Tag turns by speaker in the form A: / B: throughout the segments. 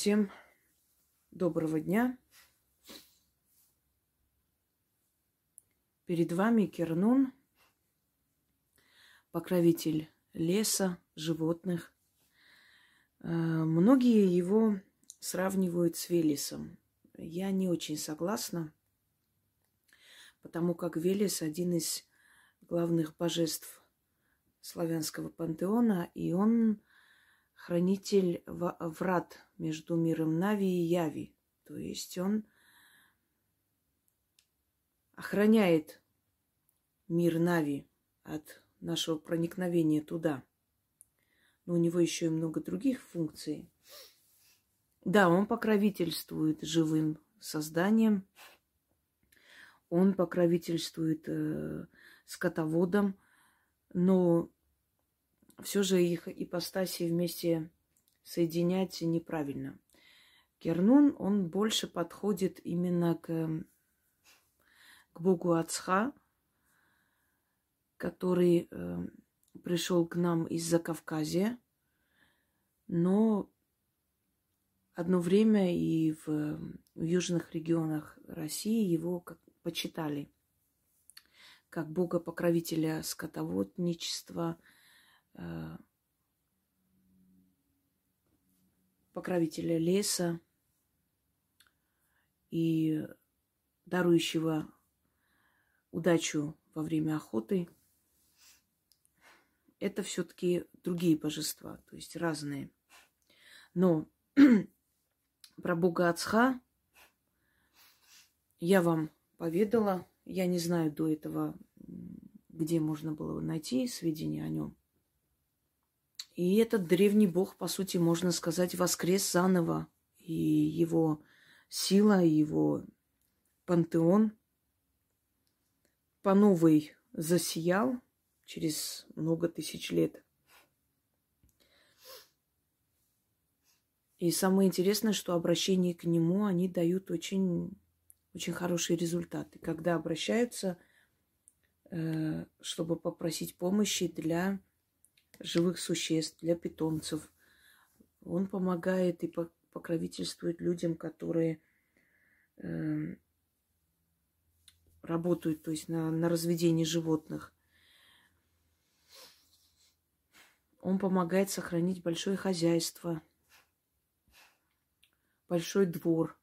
A: Всем доброго дня. Перед вами Кернун, покровитель леса, животных. Э, Многие его сравнивают с Велесом. Я не очень согласна, потому как Велес один из главных божеств славянского пантеона, и он хранитель врат между миром Нави и Яви. То есть он охраняет мир Нави от нашего проникновения туда. Но у него еще и много других функций. Да, он покровительствует живым созданиям, он покровительствует э, скотоводам, но все же их ипостаси вместе соединять неправильно. Кернун, он больше подходит именно к, к богу Ацха, который э, пришел к нам из Закавказья, но одно время и в, в южных регионах России его как почитали как бога-покровителя скотоводничества, э, покровителя леса и дарующего удачу во время охоты. Это все-таки другие божества, то есть разные. Но про бога Ацха я вам поведала. Я не знаю до этого, где можно было найти сведения о нем. И этот древний бог, по сути, можно сказать, воскрес заново. И его сила, его пантеон по новой засиял через много тысяч лет. И самое интересное, что обращение к нему, они дают очень, очень хорошие результаты. Когда обращаются, э, чтобы попросить помощи для живых существ, для питомцев. Он помогает и покровительствует людям, которые э, работают, то есть на, на разведении животных. Он помогает сохранить большое хозяйство, большой двор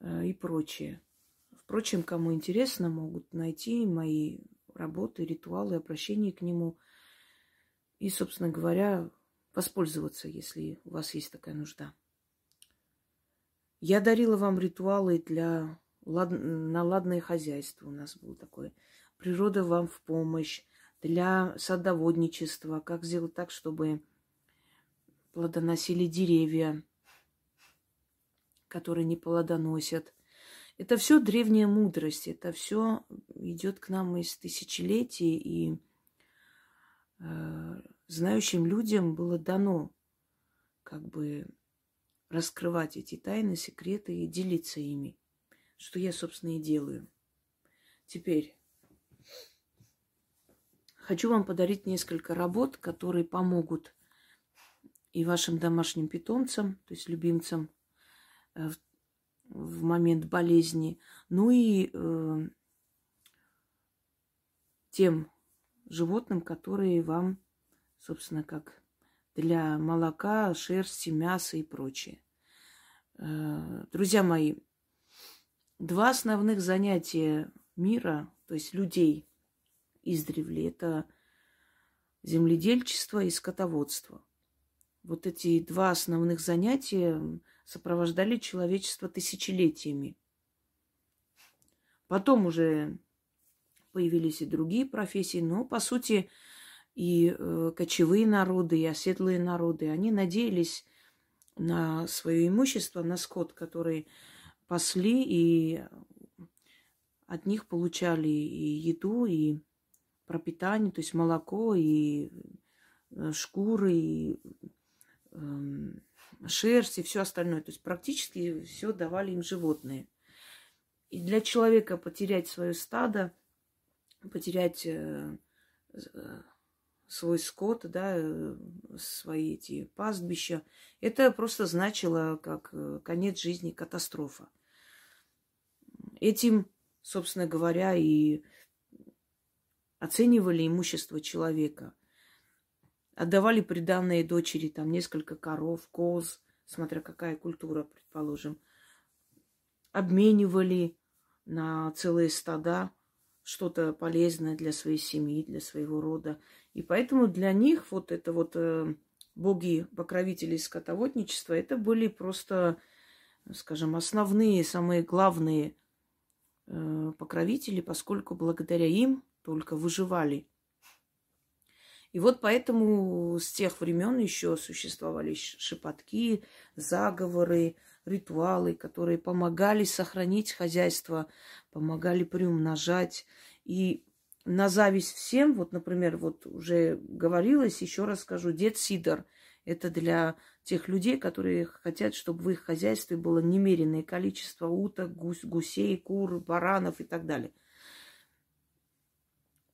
A: э, и прочее. Впрочем, кому интересно, могут найти мои работы, ритуалы, обращения к нему – и, собственно говоря, воспользоваться, если у вас есть такая нужда. Я дарила вам ритуалы для лад... наладное хозяйство. У нас было такое. Природа вам в помощь. Для садоводничества. Как сделать так, чтобы плодоносили деревья, которые не плодоносят. Это все древняя мудрость. Это все идет к нам из тысячелетий. И знающим людям было дано как бы раскрывать эти тайны, секреты и делиться ими, что я, собственно, и делаю. Теперь хочу вам подарить несколько работ, которые помогут и вашим домашним питомцам, то есть любимцам в, в момент болезни, ну и э, тем животным, которые вам, собственно, как для молока, шерсти, мяса и прочее. Друзья мои, два основных занятия мира, то есть людей издревле, это земледельчество и скотоводство. Вот эти два основных занятия сопровождали человечество тысячелетиями. Потом уже появились и другие профессии, но, по сути, и э, кочевые народы, и оседлые народы, они надеялись на свое имущество, на скот, который пасли, и от них получали и еду, и пропитание, то есть молоко, и э, шкуры, и э, шерсть, и все остальное. То есть практически все давали им животные. И для человека потерять свое стадо – потерять э, свой скот, да, э, свои эти пастбища. Это просто значило как э, конец жизни, катастрофа. Этим, собственно говоря, и оценивали имущество человека. Отдавали приданные дочери там несколько коров, коз, смотря какая культура, предположим. Обменивали на целые стада что-то полезное для своей семьи, для своего рода. И поэтому для них вот это вот э, боги-покровители скотоводничества, это были просто, скажем, основные, самые главные э, покровители, поскольку благодаря им только выживали. И вот поэтому с тех времен еще существовали шепотки, заговоры, ритуалы, которые помогали сохранить хозяйство, помогали приумножать. И на зависть всем, вот, например, вот уже говорилось, еще раз скажу, дед Сидор – это для тех людей, которые хотят, чтобы в их хозяйстве было немеренное количество уток, гусь, гусей, кур, баранов и так далее.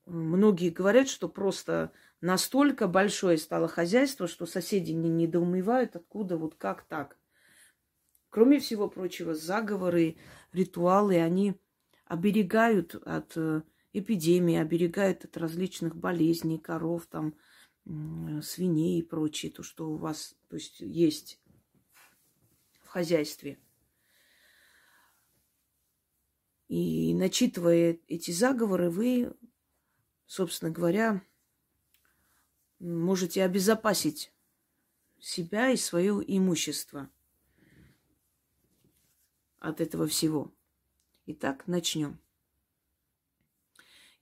A: Многие говорят, что просто настолько большое стало хозяйство, что соседи не недоумевают, откуда, вот как так. Кроме всего прочего, заговоры, ритуалы, они оберегают от э, эпидемии, оберегают от различных болезней, коров, там, свиней и прочее, то, что у вас то есть, есть в хозяйстве. И начитывая эти заговоры, вы, собственно говоря, можете обезопасить себя и свое имущество от этого всего. Итак, начнем.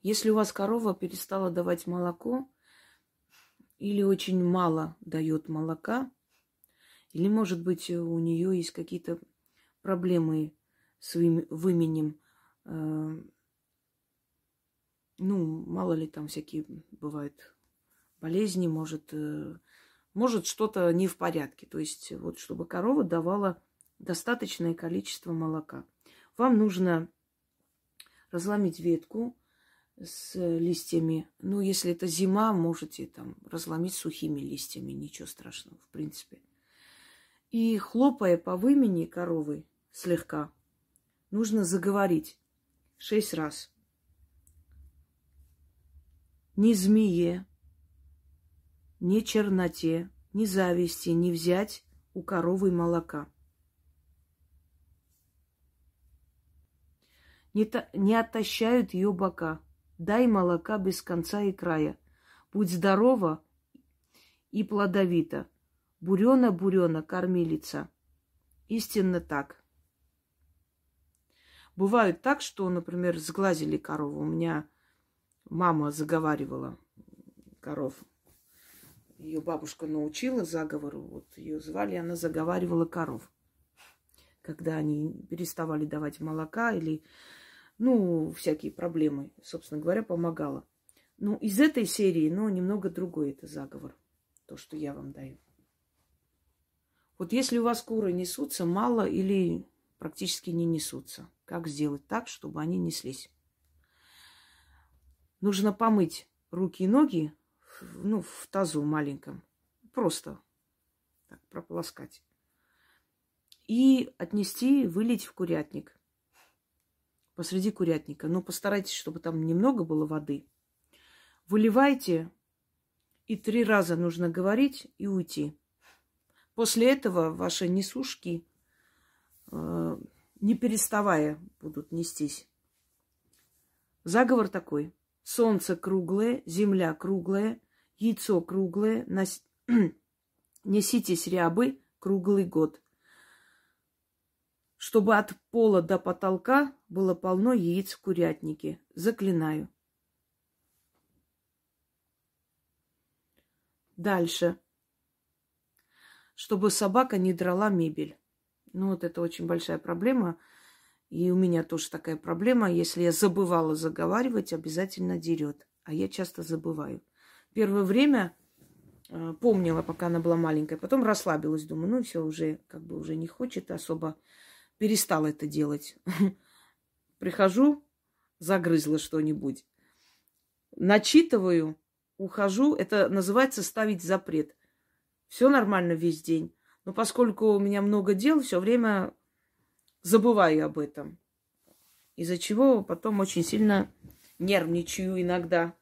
A: Если у вас корова перестала давать молоко, или очень мало дает молока, или, может быть, у нее есть какие-то проблемы с выменем, э, ну, мало ли там всякие бывают болезни, может, э, может что-то не в порядке. То есть, вот чтобы корова давала достаточное количество молока. Вам нужно разломить ветку, с листьями. Ну, если это зима, можете там разломить сухими листьями, ничего страшного, в принципе. И хлопая по вымени коровы слегка, нужно заговорить шесть раз. Ни змее, ни черноте, ни зависти не взять у коровы молока. Не, та, не отощают ее бока, Дай молока без конца и края. Будь здорова и плодовита. Бурена, бурена, кормилица. Истинно так. Бывает так, что, например, сглазили корову. У меня мама заговаривала коров. Ее бабушка научила заговору. Вот ее звали, она заговаривала коров. Когда они переставали давать молока или ну, всякие проблемы, собственно говоря, помогала. Ну, из этой серии, но немного другой это заговор, то, что я вам даю. Вот если у вас куры несутся мало или практически не несутся, как сделать так, чтобы они неслись? Нужно помыть руки и ноги, ну, в тазу маленьком, просто так прополоскать. И отнести, вылить в курятник – посреди курятника. Но постарайтесь, чтобы там немного было воды. Выливайте, и три раза нужно говорить и уйти. После этого ваши несушки, э, не переставая, будут нестись. Заговор такой. Солнце круглое, земля круглая, яйцо круглое, нос... неситесь рябы круглый год чтобы от пола до потолка было полно яиц в курятнике. Заклинаю. Дальше. Чтобы собака не драла мебель. Ну, вот это очень большая проблема. И у меня тоже такая проблема. Если я забывала заговаривать, обязательно дерет. А я часто забываю. Первое время э, помнила, пока она была маленькая. Потом расслабилась. Думаю, ну все, уже как бы уже не хочет особо перестала это делать. Прихожу, загрызла что-нибудь. Начитываю, ухожу. Это называется ставить запрет. Все нормально весь день. Но поскольку у меня много дел, все время забываю об этом. Из-за чего потом очень сильно нервничаю иногда.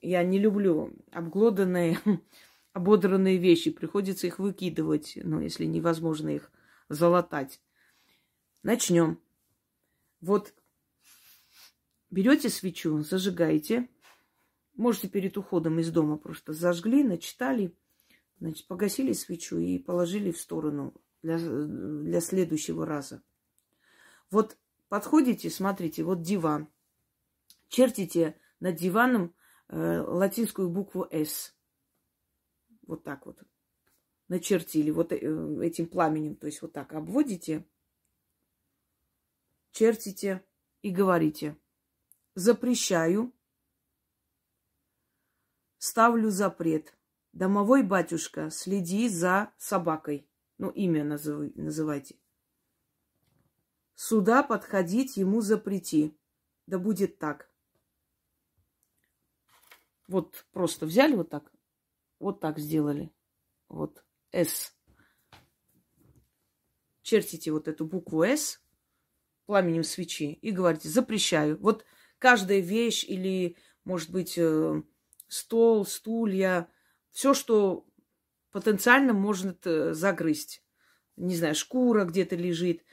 A: Я не люблю обглоданные, ободранные вещи. Приходится их выкидывать, ну, если невозможно их залатать. Начнем. Вот берете свечу, зажигаете. Можете перед уходом из дома просто зажгли, начитали, значит, погасили свечу и положили в сторону для, для следующего раза. Вот подходите, смотрите, вот диван. Чертите над диваном э, латинскую букву «С». Вот так вот. Начертили вот э, этим пламенем. То есть вот так обводите, чертите и говорите. Запрещаю, ставлю запрет. Домовой батюшка, следи за собакой. Ну, имя назыв... называйте. Сюда подходить ему запрети. Да будет так. Вот просто взяли вот так, вот так сделали. Вот С. Чертите вот эту букву С пламенем свечи и говорите, запрещаю. Вот каждая вещь или, может быть, э, стол, стулья, все, что потенциально может э, загрызть. Не знаю, шкура где-то лежит.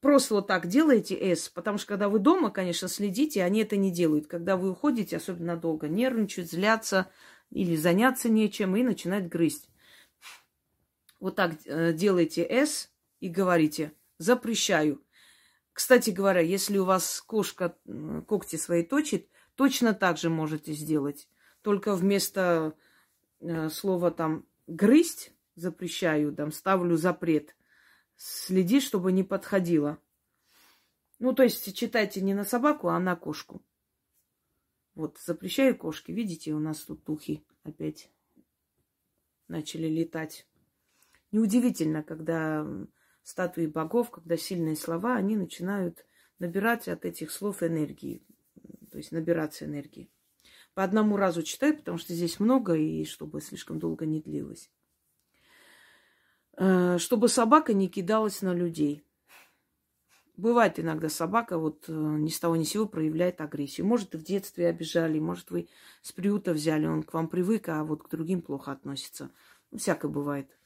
A: Просто вот так делаете S, потому что когда вы дома, конечно, следите, они это не делают. Когда вы уходите, особенно долго, нервничают, злятся или заняться нечем и начинают грызть. Вот так э, делаете S и говорите «запрещаю». Кстати говоря, если у вас кошка когти свои точит, точно так же можете сделать. Только вместо э, слова там грызть запрещаю, там ставлю запрет. Следи, чтобы не подходило. Ну, то есть читайте не на собаку, а на кошку. Вот, запрещаю кошки. Видите, у нас тут духи опять начали летать. Неудивительно, когда статуи богов, когда сильные слова, они начинают набирать от этих слов энергии. То есть набираться энергии. По одному разу читаю, потому что здесь много, и чтобы слишком долго не длилось. Э, чтобы собака не кидалась на людей. Бывает иногда собака вот э, ни с того ни с сего проявляет агрессию. Может, в детстве обижали, может, вы с приюта взяли, он к вам привык, а вот к другим плохо относится. Всякое бывает.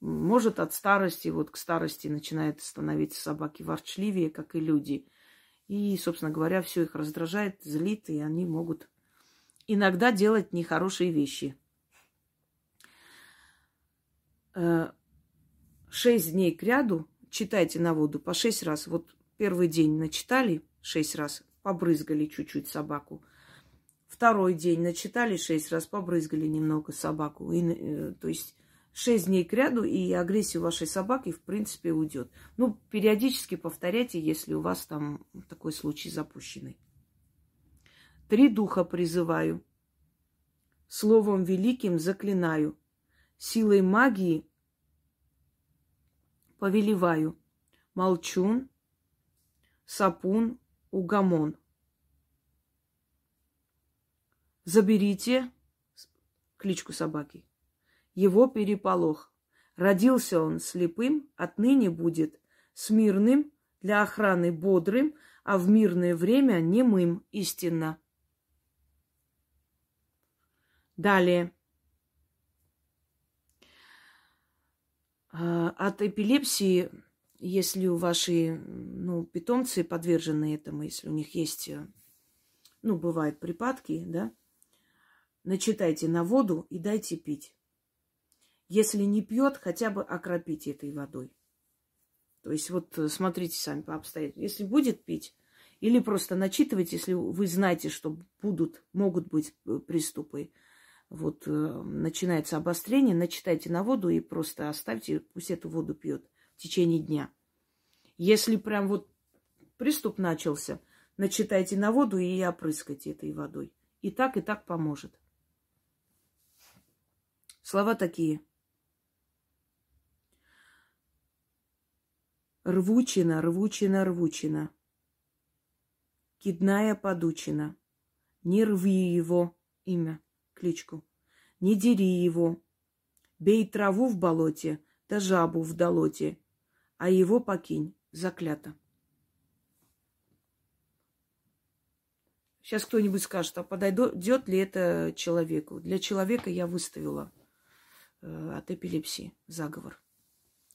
A: Может, от старости, вот к старости начинает становиться собаки ворчливее, как и люди. И, собственно говоря, все их раздражает, злит, и они могут иногда делать нехорошие вещи. Э, шесть дней к ряду читайте на воду по шесть раз. Вот первый день начитали шесть раз, побрызгали чуть-чуть собаку. Второй день начитали шесть раз, побрызгали немного собаку. И, э, то есть шесть дней к ряду, и агрессия вашей собаки, в принципе, уйдет. Ну, периодически повторяйте, если у вас там такой случай запущенный. Три духа призываю. Словом великим заклинаю. Силой магии повелеваю. Молчун, сапун, угамон. Заберите кличку собаки. Его переполох. Родился он слепым, отныне будет смирным, для охраны бодрым, а в мирное время немым истинно. Далее. А, от эпилепсии, если у ваши ну, питомцы подвержены этому, если у них есть, э, ну, бывают припадки, да, начитайте на воду и дайте пить. Если не пьет, хотя бы окропите этой водой. То есть вот э, смотрите сами по обстоятельствам. Если будет пить, или просто начитывайте, если вы знаете, что будут, могут быть э, приступы, вот э, начинается обострение, начитайте на воду и просто оставьте, пусть эту воду пьет в течение дня. Если прям вот приступ начался, начитайте на воду и опрыскайте этой водой. И так, и так поможет. Слова такие. Рвучина, рвучина, рвучина. Кидная подучина. Не рви его имя кличку. Не дери его. Бей траву в болоте, да жабу в долоте, а его покинь, заклято. Сейчас кто-нибудь скажет, а подойдет ли это человеку? Для человека я выставила э, от эпилепсии заговор.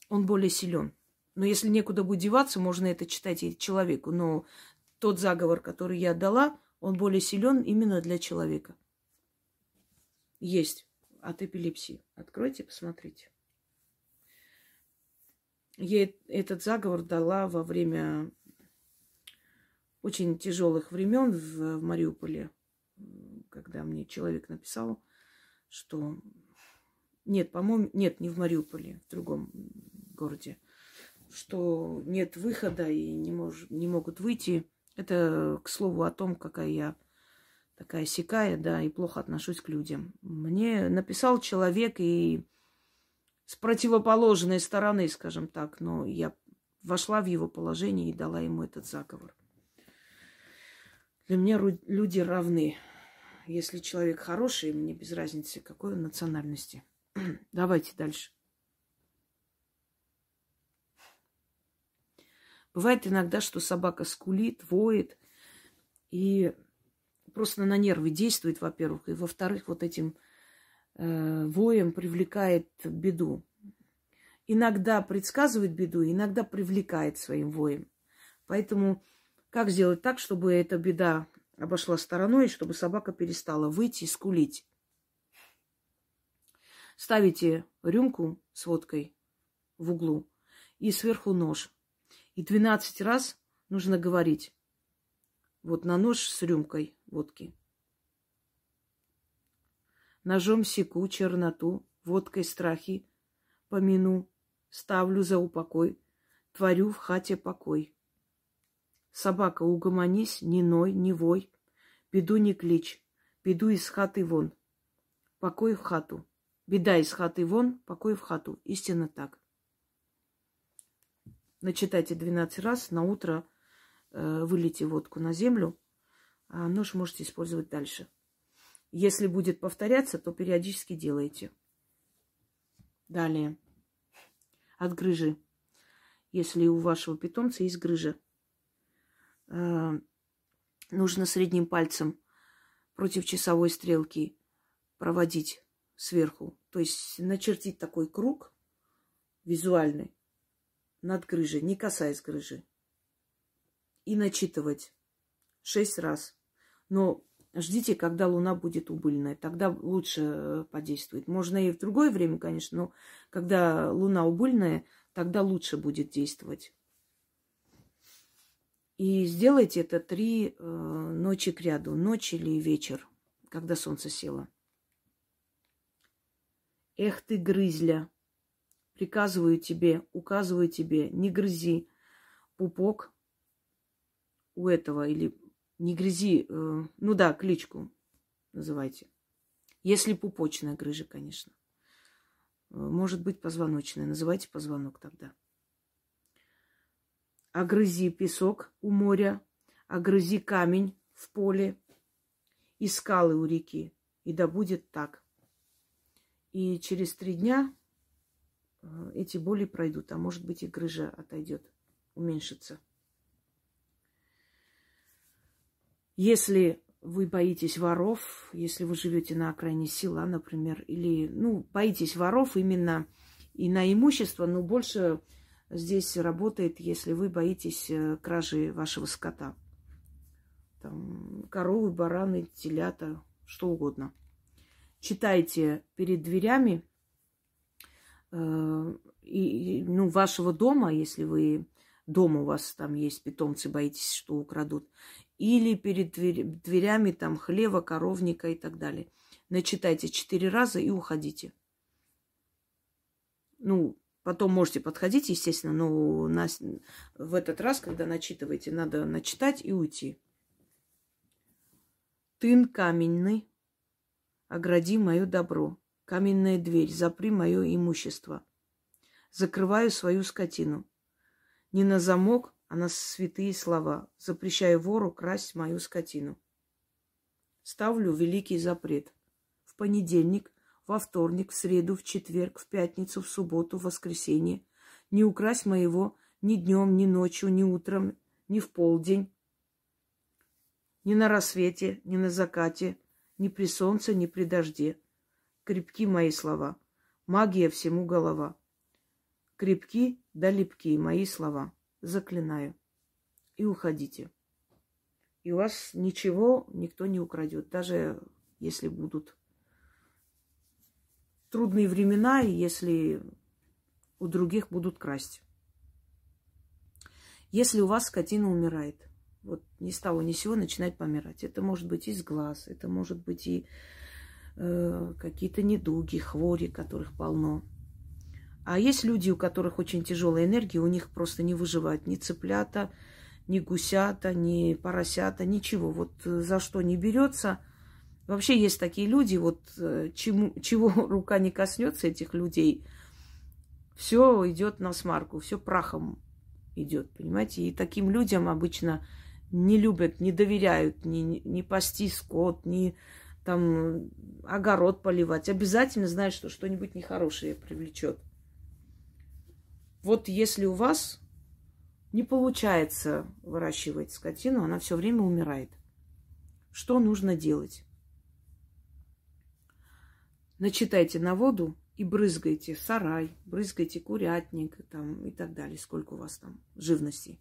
A: Он более силен. Но если некуда будет деваться, можно это читать и человеку. Но тот заговор, который я дала, он более силен именно для человека. Есть от эпилепсии. Откройте, посмотрите. Я этот заговор дала во время очень тяжелых времен в, в Мариуполе, когда мне человек написал, что нет, по-моему, нет, не в Мариуполе, в другом городе, что нет выхода и не, мож, не могут выйти. Это, к слову, о том, какая я такая сякая, да, и плохо отношусь к людям. Мне написал человек и с противоположной стороны, скажем так, но я вошла в его положение и дала ему этот заговор. Для меня люди равны. Если человек хороший, мне без разницы, какой он национальности. Давайте дальше. Бывает иногда, что собака скулит, воет, и просто на нервы действует, во-первых, и во-вторых, вот этим э, воем привлекает беду. Иногда предсказывает беду, иногда привлекает своим воем. Поэтому как сделать так, чтобы эта беда обошла стороной, чтобы собака перестала выйти и скулить? Ставите рюмку с водкой в углу и сверху нож. И 12 раз нужно говорить. Вот на нож с рюмкой водки. Ножом секу черноту, водкой страхи помяну, ставлю за упокой, творю в хате покой. Собака, угомонись, не ной, не вой, беду не клич, беду из хаты вон, покой в хату. Беда из хаты вон, покой в хату. Истинно так. Начитайте 12 раз, на утро э, вылейте водку на землю, а нож можете использовать дальше. Если будет повторяться, то периодически делайте. Далее. От грыжи. Если у вашего питомца есть грыжа, Э, нужно средним пальцем против часовой стрелки проводить сверху. То есть начертить такой круг визуальный над грыжей, не касаясь грыжи. И начитывать шесть раз. Но ждите, когда луна будет убыльная. Тогда лучше э, подействует. Можно и в другое время, конечно, но когда луна убыльная, тогда лучше будет действовать. И сделайте это три э, ночи к ряду, ночь или вечер, когда солнце село. Эх ты, грызля, приказываю тебе, указываю тебе, не грызи пупок у этого, или не грызи, э, ну да, кличку называйте. Если пупочная грыжа, конечно. Э, может быть позвоночная, называйте позвонок тогда огрызи песок у моря, огрызи камень в поле и скалы у реки. И да будет так. И через три дня эти боли пройдут, а может быть и грыжа отойдет, уменьшится. Если вы боитесь воров, если вы живете на окраине села, например, или, ну, боитесь воров именно и на имущество, но больше здесь работает, если вы боитесь э, кражи вашего скота. Там, коровы, бараны, телята, что угодно. Читайте перед дверями и, ну, вашего дома, если вы дома у вас там есть питомцы, боитесь, что украдут, или перед дверь, дверями там хлева, коровника и так далее. Начитайте четыре раза и уходите. Ну, Потом можете подходить, естественно, но на, в этот раз, когда начитываете, надо начитать и уйти. Тын каменный, огради мое добро. Каменная дверь, запри мое имущество. Закрываю свою скотину. Не на замок, а на святые слова. Запрещаю вору красть мою скотину. Ставлю великий запрет. в понедельник, во вторник, в среду, в четверг, в пятницу, в субботу, в воскресенье. Не украсть моего ни днем, ни ночью, ни утром, ни в полдень, ни на рассвете, ни на закате, ни при солнце, ни при дожде. Крепки мои слова. Магия всему голова. Крепки да липки мои слова. Заклинаю. И уходите. И у вас ничего никто не украдет, даже если будут трудные времена, и если у других будут красть. Если у вас скотина умирает, вот ни с того ни с сего начинает помирать. Это может быть из глаз, это может быть и э, какие-то недуги, хвори, которых полно. А есть люди, у которых очень тяжелая энергия, у них просто не выживает ни цыплята, ни гусята, ни поросята, ничего. Вот э, за что не берется. Вообще есть такие люди, вот э, чему, чего рука не коснется этих людей, все идет на смарку, все прахом идет, понимаете? И таким людям обычно не любят, не доверяют ни, ни пасти скот, ни там огород поливать. Обязательно знают, что что-нибудь нехорошее привлечет. Вот если у вас не получается выращивать скотину, она все время умирает. Что нужно делать? Начитайте на воду и брызгайте сарай, брызгайте курятник там, и так далее, сколько у вас там живности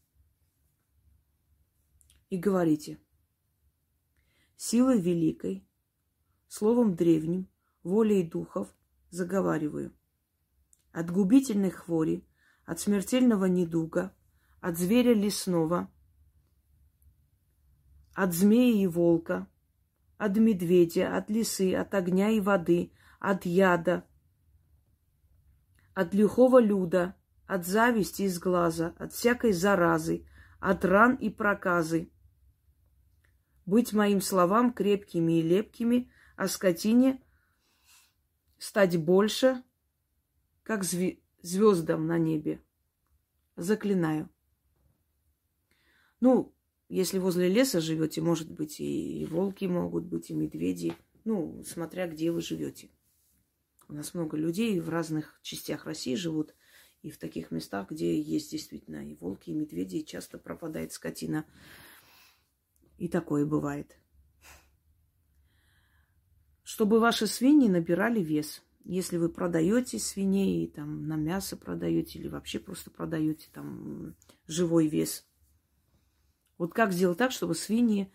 A: и говорите. Силой великой, словом древним, волей духов заговариваю. От губительной хвори, от смертельного недуга, от зверя лесного, от змеи и волка, от медведя, от лисы, от огня и воды, от яда, от лихого люда, от зависти из глаза, от всякой заразы, от ран и проказы, быть моим словам крепкими и лепкими, а скотине стать больше, как звездам на небе. Заклинаю. Ну, если возле леса живете, может быть, и, волки могут быть, и медведи. Ну, смотря где вы живете. У нас много людей в разных частях России живут, и в таких местах, где есть действительно и волки, и медведи, часто пропадает скотина. И такое бывает. Чтобы ваши свиньи набирали вес. Если вы продаете свиней, там на мясо продаете или вообще просто продаете там живой вес. Вот как сделать так, чтобы свиньи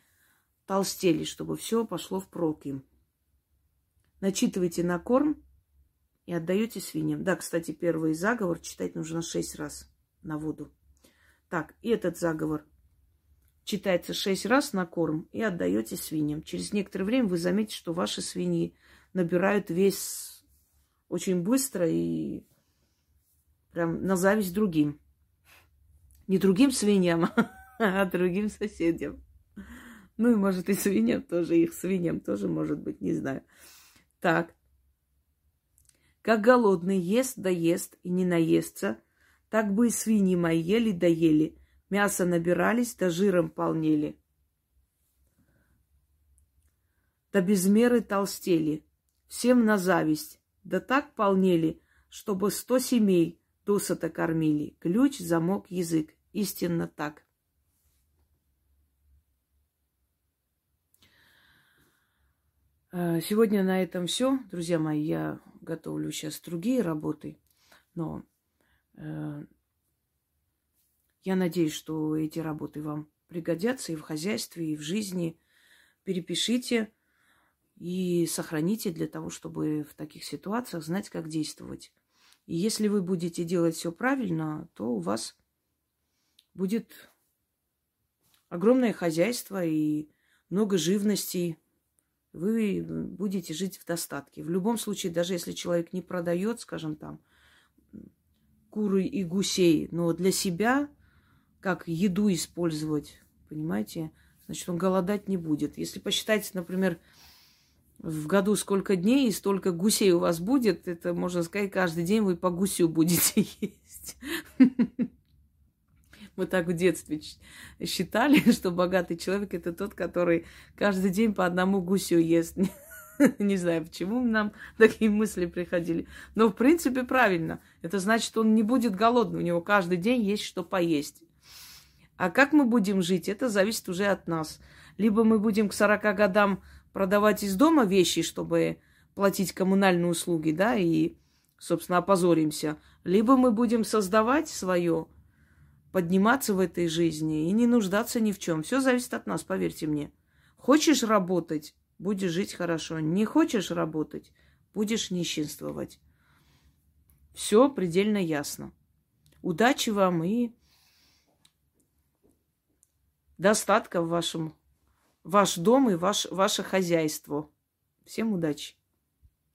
A: толстели, чтобы все пошло впрок им. Начитывайте на корм и отдаете свиньям. Да, кстати, первый заговор читать нужно шесть раз на воду. Так, и этот заговор – читается шесть раз на корм и отдаете свиньям. Через некоторое время вы заметите, что ваши свиньи набирают вес очень быстро и прям на зависть другим. Не другим свиньям, а другим соседям. Ну и может и свиньям тоже, их свиньям тоже может быть, не знаю. Так. Как голодный ест да ест и не наестся, так бы и свиньи мои ели да ели, Мясо набирались, да жиром полнели. Да без меры толстели. Всем на зависть. Да так полнели, чтобы сто семей досыта кормили. Ключ, замок, язык. Истинно так. А, сегодня на этом все. Друзья мои, я готовлю сейчас другие работы, но э, я надеюсь, что эти работы вам пригодятся и в хозяйстве, и в жизни. Перепишите и сохраните для того, чтобы в таких ситуациях знать, как действовать. И если вы будете делать все правильно, то у вас будет огромное хозяйство и много живности. Вы будете жить в достатке. В любом случае, даже если человек не продает, скажем там, куры и гусей, но для себя как еду использовать, понимаете? Значит, он голодать не будет. Если посчитать, например, в году сколько дней и столько гусей у вас будет, это, можно сказать, каждый день вы по гусю будете есть. Мы так в детстве считали, что богатый человек это тот, который каждый день по одному гусю ест. Не знаю, почему нам такие мысли приходили. Но в принципе правильно. Это значит, он не будет голодный. У него каждый день есть что поесть. А как мы будем жить, это зависит уже от нас. Либо мы будем к 40 годам продавать из дома вещи, чтобы платить коммунальные услуги, да, и, собственно, опозоримся. Либо мы будем создавать свое, подниматься в этой жизни и не нуждаться ни в чем. Все зависит от нас, поверьте мне. Хочешь работать, будешь жить хорошо. Не хочешь работать, будешь нищенствовать. Все предельно ясно. Удачи вам и достатка в вашем, ваш дом и ваш, ваше хозяйство. Всем удачи!